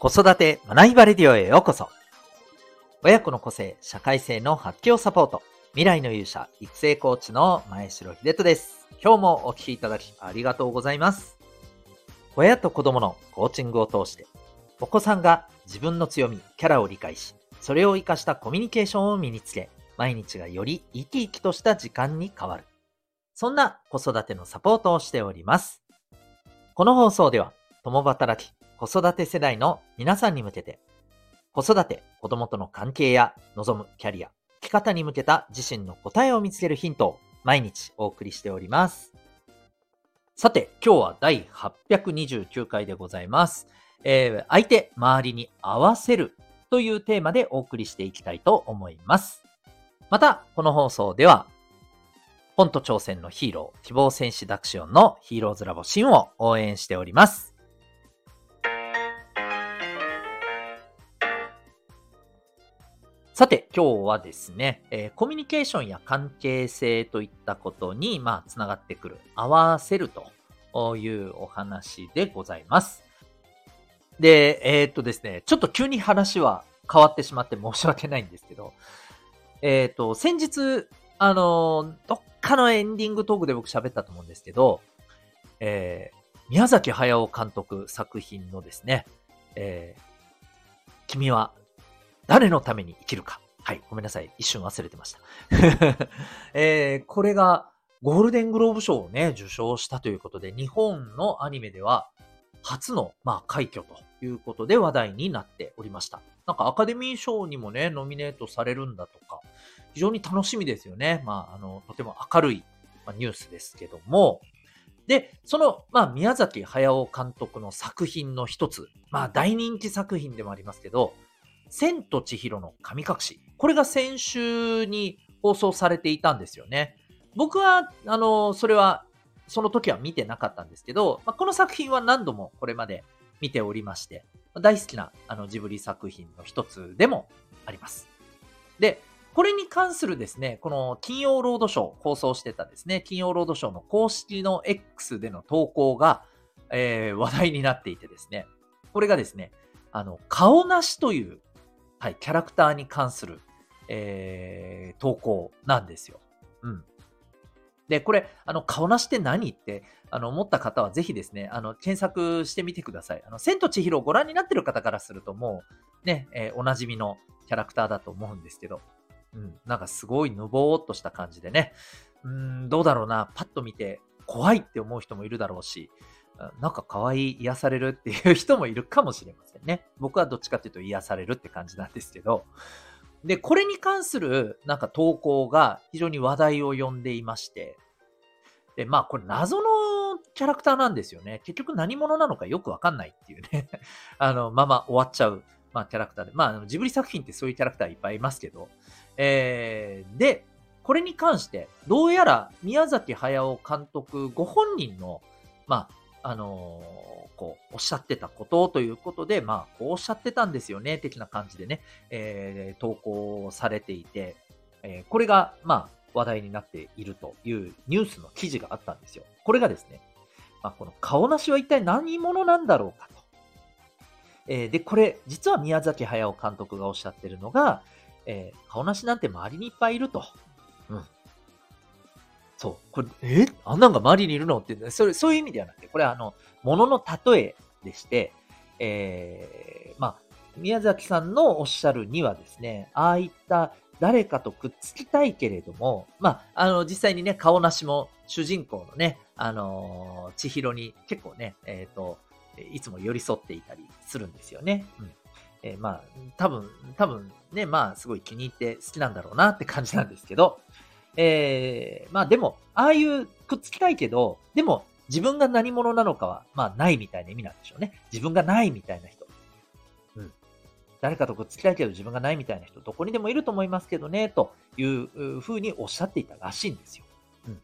子育て学びバレディオへようこそ。親子の個性、社会性の発揮をサポート。未来の勇者、育成コーチの前城秀人です。今日もお聴きいただきありがとうございます。親と子供のコーチングを通して、お子さんが自分の強み、キャラを理解し、それを活かしたコミュニケーションを身につけ、毎日がより生き生きとした時間に変わる。そんな子育てのサポートをしております。この放送では、共働き、子育て世代の皆さんに向けて、子育て、子供との関係や望むキャリア、生き方に向けた自身の答えを見つけるヒントを毎日お送りしております。さて、今日は第829回でございます。えー、相手、周りに合わせるというテーマでお送りしていきたいと思います。また、この放送では、本と挑戦のヒーロー、希望戦士ダクシオンのヒーローズラボシンを応援しております。さて、今日はですね、えー、コミュニケーションや関係性といったことに、まあ、つながってくる、合わせるというお話でございます。で、えー、っとですね、ちょっと急に話は変わってしまって申し訳ないんですけど、えー、っと、先日、あの、どっかのエンディングトークで僕喋ったと思うんですけど、えー、宮崎駿監督作品のですね、えー、君は誰のために生きるか。はい、ごめんなさい。一瞬忘れてました。えー、これがゴールデングローブ賞をね、受賞したということで、日本のアニメでは初の、まあ、快挙ということで話題になっておりました。なんかアカデミー賞にもね、ノミネートされるんだとか、非常に楽しみですよね。まあ、あの、とても明るい、まニュースですけども、で、その、まあ、宮崎駿監督の作品の一つ、まあ、大人気作品でもありますけど、千と千尋の神隠し。これが先週に放送されていたんですよね。僕は、あの、それは、その時は見てなかったんですけど、まあ、この作品は何度もこれまで見ておりまして、大好きなあのジブリ作品の一つでもあります。で、これに関するですね、この金曜ロードショー、放送してたですね、金曜ロードショーの公式の X での投稿が、えー、話題になっていてですね、これがですね、あの、顔なしというはい、キャラクターに関する、えー、投稿なんですよ。うん。で、これ、あの、顔なしって何って、あの、思った方はぜひですね、あの、検索してみてください。あの、千と千尋をご覧になってる方からするともう、ね、えー、おなじみのキャラクターだと思うんですけど、うん、なんかすごいぬぼーっとした感じでね、うん、どうだろうな、パッと見て怖いって思う人もいるだろうし、なんか可愛い癒されるっていう人もいるかもしれませんね。僕はどっちかっていうと癒されるって感じなんですけど。で、これに関するなんか投稿が非常に話題を呼んでいまして、で、まあこれ謎のキャラクターなんですよね。結局何者なのかよくわかんないっていうね あの、まま終わっちゃう、まあキャラクターで。まあジブリ作品ってそういうキャラクターいっぱいいますけど、えー、で、これに関して、どうやら宮崎駿監督ご本人の、まあ、あのー、こう、おっしゃってたことということで、まあ、こうおっしゃってたんですよね、的な感じでね、えー、投稿されていて、えー、これが、まあ、話題になっているというニュースの記事があったんですよ。これがですね、まあ、この顔なしは一体何者なんだろうかと。えー、で、これ、実は宮崎駿監督がおっしゃってるのが、えー、顔なしなんて周りにいっぱいいると。うん。そう。これ、え？あんなんが周りにいるの？って、それ、そういう意味ではなくて、これはあの、ものの例えでして、えー、まあ、宮崎さんのおっしゃるにはですね、ああいった誰かとくっつきたいけれども、まあ、あの、実際にね、顔なしも主人公のね、あのー、千尋に結構ね、えっ、ー、と、いつも寄り添っていたりするんですよね。うん。えー、まあ、多分、多分ね、まあ、すごい気に入って好きなんだろうなって感じなんですけど、えー、まあでも、ああいうくっつきたいけど、でも自分が何者なのかは、まあないみたいな意味なんでしょうね。自分がないみたいな人。うん。誰かとくっつきたいけど自分がないみたいな人、どこにでもいると思いますけどね、というふうにおっしゃっていたらしいんですよ。うん。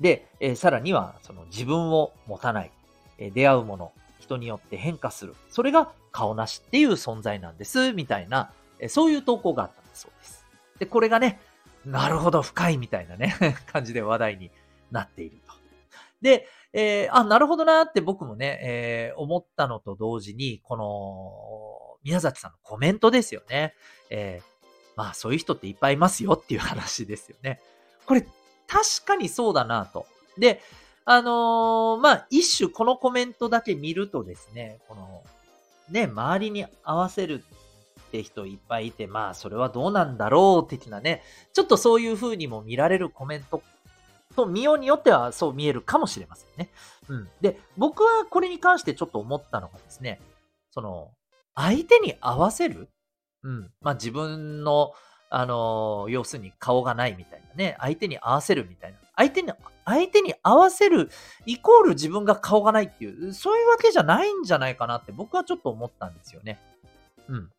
で、えー、さらには、その自分を持たない、えー、出会うもの、人によって変化する。それが顔なしっていう存在なんです、みたいな、えー、そういう投稿があったんだそうです。で、これがね、なるほど、深いみたいなね 感じで話題になっていると。で、えー、あ、なるほどなって僕もね、えー、思ったのと同時に、この、宮崎さんのコメントですよね。えー、まあそういう人っていっぱいいますよっていう話ですよね。これ、確かにそうだなと。で、あのー、まあ一種このコメントだけ見るとですね、この、ね、周りに合わせるって人いっぱいいて、まあそれはどうなんだろう的なね、ちょっとそういう風にも見られるコメントと見ようによってはそう見えるかもしれませんね。うん。で、僕はこれに関してちょっと思ったのがですね、その、相手に合わせる？うん。まあ自分の、あのー、要するに顔がないみたいなね、相手に合わせるみたいな。相手に、相手に合わせるイコール自分が顔がないっていう、そういうわけじゃないんじゃないかなって僕はちょっと思ったんですよね。うん。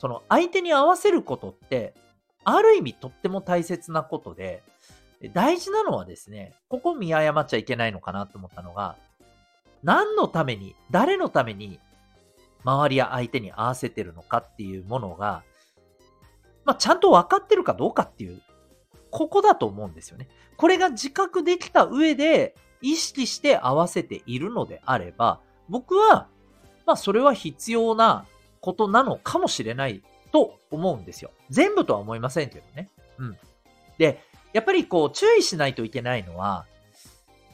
その相手に合わせることって、ある意味とっても大切なことで、大事なのはですね、ここ見誤っちゃいけないのかなと思ったのが、何のために、誰のために、周りや相手に合わせてるのかっていうものが、まあ、ちゃんと分かってるかどうかっていう、ここだと思うんですよね。これが自覚できた上で、意識して合わせているのであれば、僕は、まあ、それは必要なことなのかもしれないと思うんですよ。全部とは思いませんけどね。うん。で、やっぱりこう注意しないといけないのは、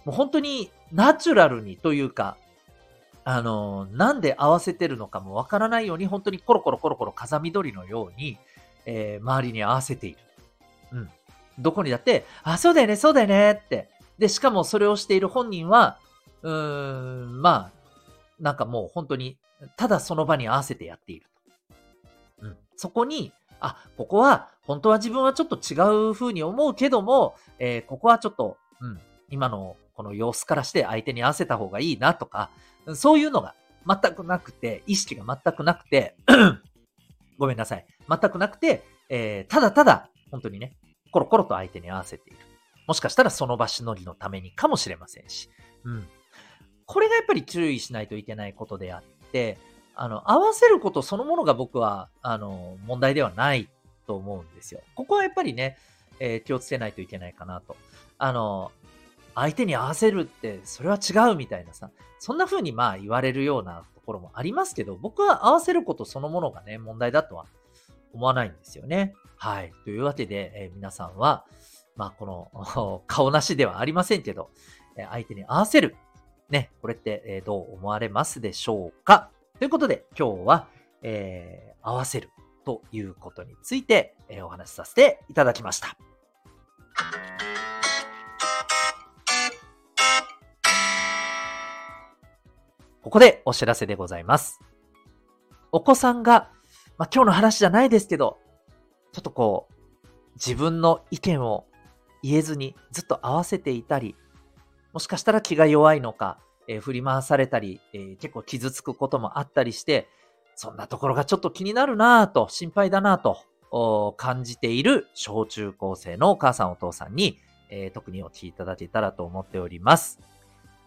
もう本当にナチュラルにというか、あの、なんで合わせてるのかもわからないように、本当にコロコロコロコロ風緑のように、えー、周りに合わせている。うん。どこにだって、あ、そうだよね、そうだよねって。で、しかもそれをしている本人は、うーん、まあ、なんかもう本当に、ただその場に合わせてやっていると。うん。そこに、あ、ここは、本当は自分はちょっと違う風に思うけども、えー、ここはちょっと、うん、今のこの様子からして相手に合わせた方がいいなとか、そういうのが全くなくて、意識が全くなくて ごめんなさい。全くなくて、えー、ただただ、本当にね、コロコロと相手に合わせている。もしかしたらその場しのぎのためにかもしれませんし。うん。これがやっぱり注意しないといけないことであって、あの、合わせることそのものが僕は、あの、問題ではないと思うんですよ。ここはやっぱりね、えー、気をつけないといけないかなと。あの、相手に合わせるって、それは違うみたいなさ、そんな風にまあ言われるようなところもありますけど、僕は合わせることそのものがね、問題だとは思わないんですよね。はい。というわけで、えー、皆さんは、まあこの顔なしではありませんけど、相手に合わせる。ね、これって、えどう思われますでしょうか？ということで、今日は、えー、合わせるということについて、え、お話しさせていただきました。ここでお知らせでございます。お子さんが、まあ、今日の話じゃないですけど、ちょっとこう、自分の意見を言えずにずっと合わせていたり、もしかしたら気が弱いのか、えー、振り回されたり、えー、結構傷つくこともあったりして、そんなところがちょっと気になるなぁと、心配だなぁと感じている小中高生のお母さんお父さんに、えー、特にお聞きいただけたらと思っております。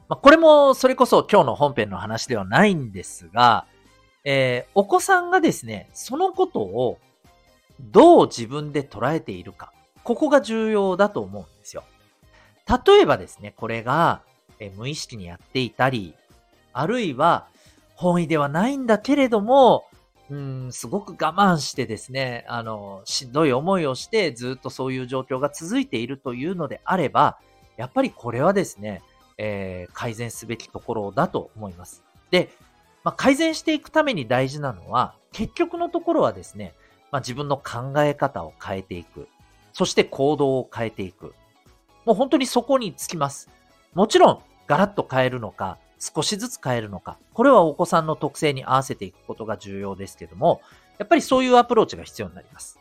まあ、これもそれこそ今日の本編の話ではないんですが、えー、お子さんがですね、そのことをどう自分で捉えているか、ここが重要だと思うんで。例えばですね、これが、え無意識にやっていたり、あるいは本意ではないんだけれども、うん、すごく我慢してですね、あの、しんどい思いをしてずっとそういう状況が続いているというのであれば、やっぱりこれはですね、えー、改善すべきところだと思います。で、まあ、改善していくために大事なのは、結局のところはですね、まあ、自分の考え方を変えていく。そして行動を変えていく。もう本当にそこにつきます。もちろん、ガラッと変えるのか、少しずつ変えるのか、これはお子さんの特性に合わせていくことが重要ですけども、やっぱりそういうアプローチが必要になります。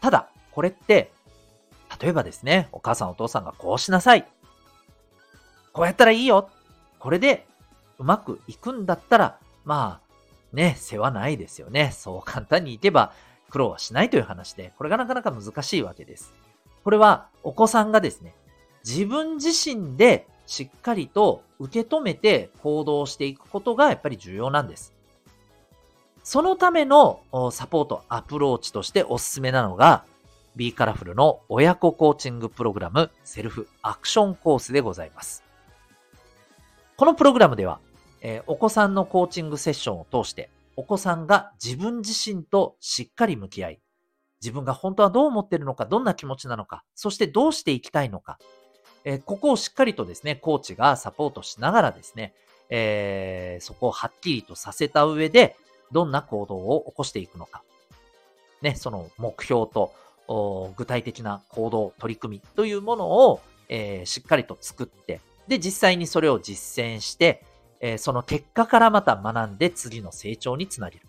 ただ、これって、例えばですね、お母さんお父さんがこうしなさい。こうやったらいいよ。これでうまくいくんだったら、まあ、ね、世話ないですよね。そう簡単にいけば苦労はしないという話で、これがなかなか難しいわけです。これはお子さんがですね、自分自身でしっかりと受け止めて行動していくことがやっぱり重要なんです。そのためのサポート、アプローチとしておすすめなのが、B カラフルの親子コーチングプログラムセルフアクションコースでございます。このプログラムでは、えー、お子さんのコーチングセッションを通して、お子さんが自分自身としっかり向き合い、自分が本当はどう思ってるのか、どんな気持ちなのか、そしてどうしていきたいのか、えー、ここをしっかりとですね、コーチがサポートしながらですね、えー、そこをはっきりとさせた上で、どんな行動を起こしていくのか。ね、その目標と具体的な行動、取り組みというものを、えー、しっかりと作って、で、実際にそれを実践して、えー、その結果からまた学んで次の成長につなげる。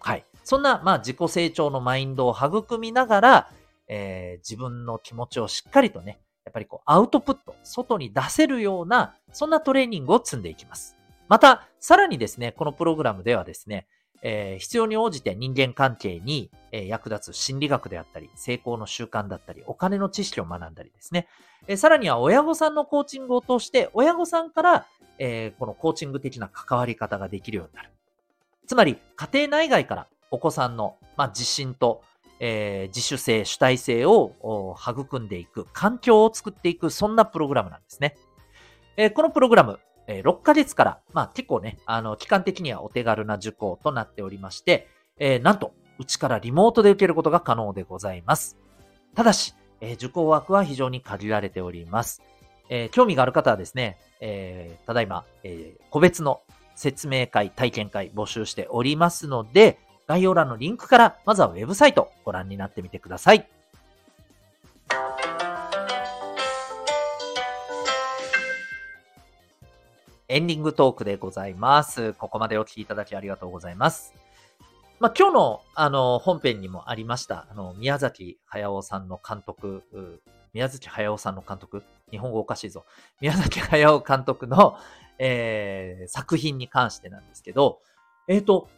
はい。そんな、まあ、自己成長のマインドを育みながら、えー、自分の気持ちをしっかりとね、やっぱりこう、アウトプット、外に出せるような、そんなトレーニングを積んでいきます。また、さらにですね、このプログラムではですね、えー、必要に応じて人間関係に、えー、役立つ心理学であったり、成功の習慣だったり、お金の知識を学んだりですね。えー、さらには親御さんのコーチングを通して、親御さんから、えこのコーチング的な関わり方ができるようになる。つまり、家庭内外からお子さんの、まあ、自信と、え自主性、主体性を育んでいく、環境を作っていく、そんなプログラムなんですね。えこのプログラム、え6ヶ月から、まあ結構ね、あの、期間的にはお手軽な受講となっておりまして、えー、なんと、うちからリモートで受けることが可能でございます。ただし、えー、受講枠は非常に限られております。えー、興味がある方はですね、えー、ただいま、えー、個別の説明会、体験会募集しておりますので、概要欄のリンクからまずはウェブサイトご覧になってみてください。エンディングトークでございます。ここまでお聴きいただきありがとうございます。まあ、今日の、あの、本編にもありました、あの、宮崎駿さんの監督、宮崎駿さんの監督？日本語おかしいぞ。宮崎駿監督の、えー、作品に関してなんですけど、えっ、ー、と、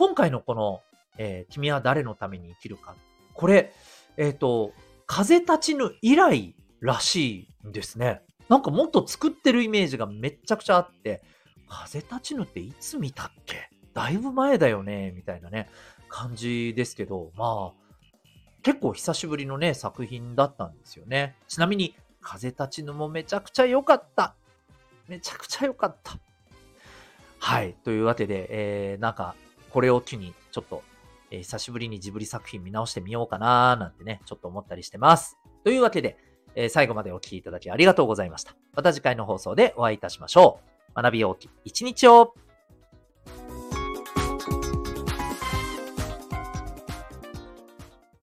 今回のこの、えー、君は誰のために生きるか。これ、えっ、ー、と、風立ちぬ以来らしいんですね。なんかもっと作ってるイメージがめっちゃくちゃあって、風立ちぬっていつ見たっけ？だいぶ前だよねみたいなね、感じですけど、まあ、結構久しぶりのね、作品だったんですよね。ちなみに、風立ちぬもめちゃくちゃ良かった。めちゃくちゃ良かった。はい。というわけで、えー、なんか、これを機に、ちょっと、えー、久しぶりにジブリ作品見直してみようかなーなんてね、ちょっと思ったりしてます。というわけで、えー、最後までお聴きいただきありがとうございました。また次回の放送でお会いいたしましょう。学び大き一日を